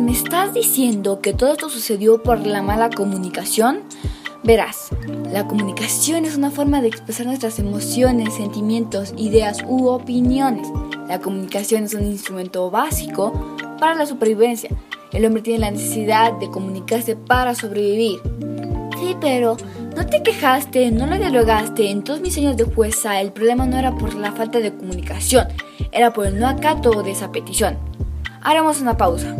¿me estás diciendo que todo esto sucedió por la mala comunicación? Verás, la comunicación es una forma de expresar nuestras emociones, sentimientos, ideas u opiniones. La comunicación es un instrumento básico para la supervivencia. El hombre tiene la necesidad de comunicarse para sobrevivir. Sí, pero no te quejaste, no lo dialogaste. En todos mis años de jueza, el problema no era por la falta de comunicación, era por el no acato de esa petición. Haremos una pausa.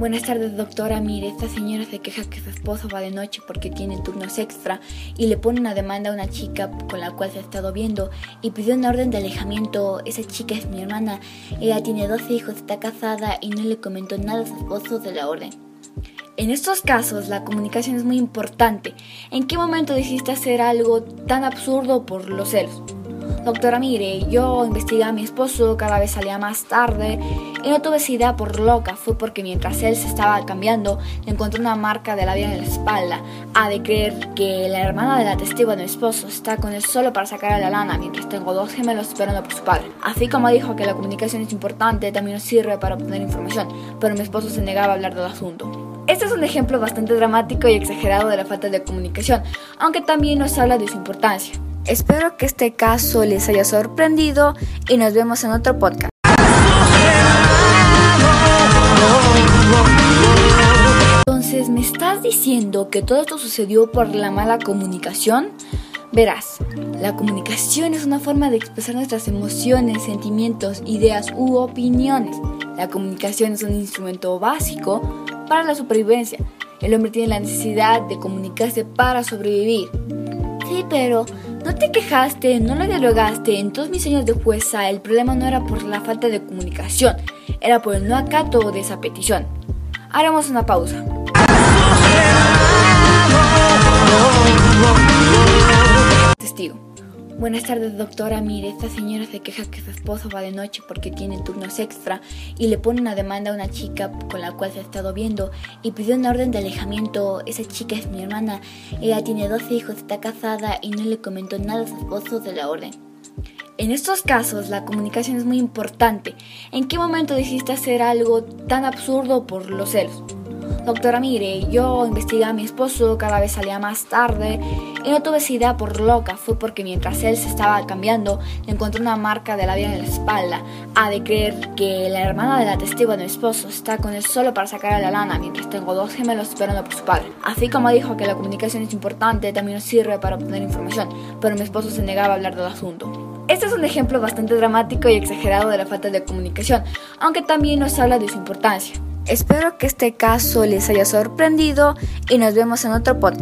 Buenas tardes, doctora. Mire, esta señora se queja que su esposo va de noche porque tiene turnos extra y le pone una demanda a una chica con la cual se ha estado viendo y pidió una orden de alejamiento. Esa chica es mi hermana. Ella tiene 12 hijos, está casada y no le comentó nada a su esposo de la orden. En estos casos, la comunicación es muy importante. ¿En qué momento decidiste hacer algo tan absurdo por los celos? Doctora, mire, yo investigué a mi esposo, cada vez salía más tarde y no tuve esa idea por loca. Fue porque mientras él se estaba cambiando, encontré una marca de la vida en la espalda. Ha de creer que la hermana de la testigo de mi esposo está con él solo para sacar a la lana, mientras tengo dos gemelos esperando por su padre. Así como dijo que la comunicación es importante, también nos sirve para obtener información, pero mi esposo se negaba a hablar del asunto. Este es un ejemplo bastante dramático y exagerado de la falta de comunicación, aunque también nos habla de su importancia. Espero que este caso les haya sorprendido y nos vemos en otro podcast. Entonces, ¿me estás diciendo que todo esto sucedió por la mala comunicación? Verás, la comunicación es una forma de expresar nuestras emociones, sentimientos, ideas u opiniones. La comunicación es un instrumento básico para la supervivencia. El hombre tiene la necesidad de comunicarse para sobrevivir. Sí, pero no te quejaste, no lo dialogaste. En todos mis años de jueza, el problema no era por la falta de comunicación, era por el no acato de esa petición. Haremos una pausa. Buenas tardes, doctora. Mire, esta señora se queja que su esposo va de noche porque tiene turnos extra y le pone una demanda a una chica con la cual se ha estado viendo y pidió una orden de alejamiento. Esa chica es mi hermana. Ella tiene 12 hijos, está casada y no le comentó nada a su esposo de la orden. En estos casos, la comunicación es muy importante. ¿En qué momento decidiste hacer algo tan absurdo por los celos? Doctora, mire, yo investigué a mi esposo, cada vez salía más tarde y no tuve esa idea por loca. Fue porque mientras él se estaba cambiando, le encontré una marca de la vida en la espalda. Ha de creer que la hermana de la testigo de mi esposo está con él solo para sacar a la lana, mientras tengo dos gemelos esperando por su padre. Así como dijo que la comunicación es importante, también nos sirve para obtener información, pero mi esposo se negaba a hablar del asunto. Este es un ejemplo bastante dramático y exagerado de la falta de comunicación, aunque también nos habla de su importancia. Espero que este caso les haya sorprendido y nos vemos en otro podcast.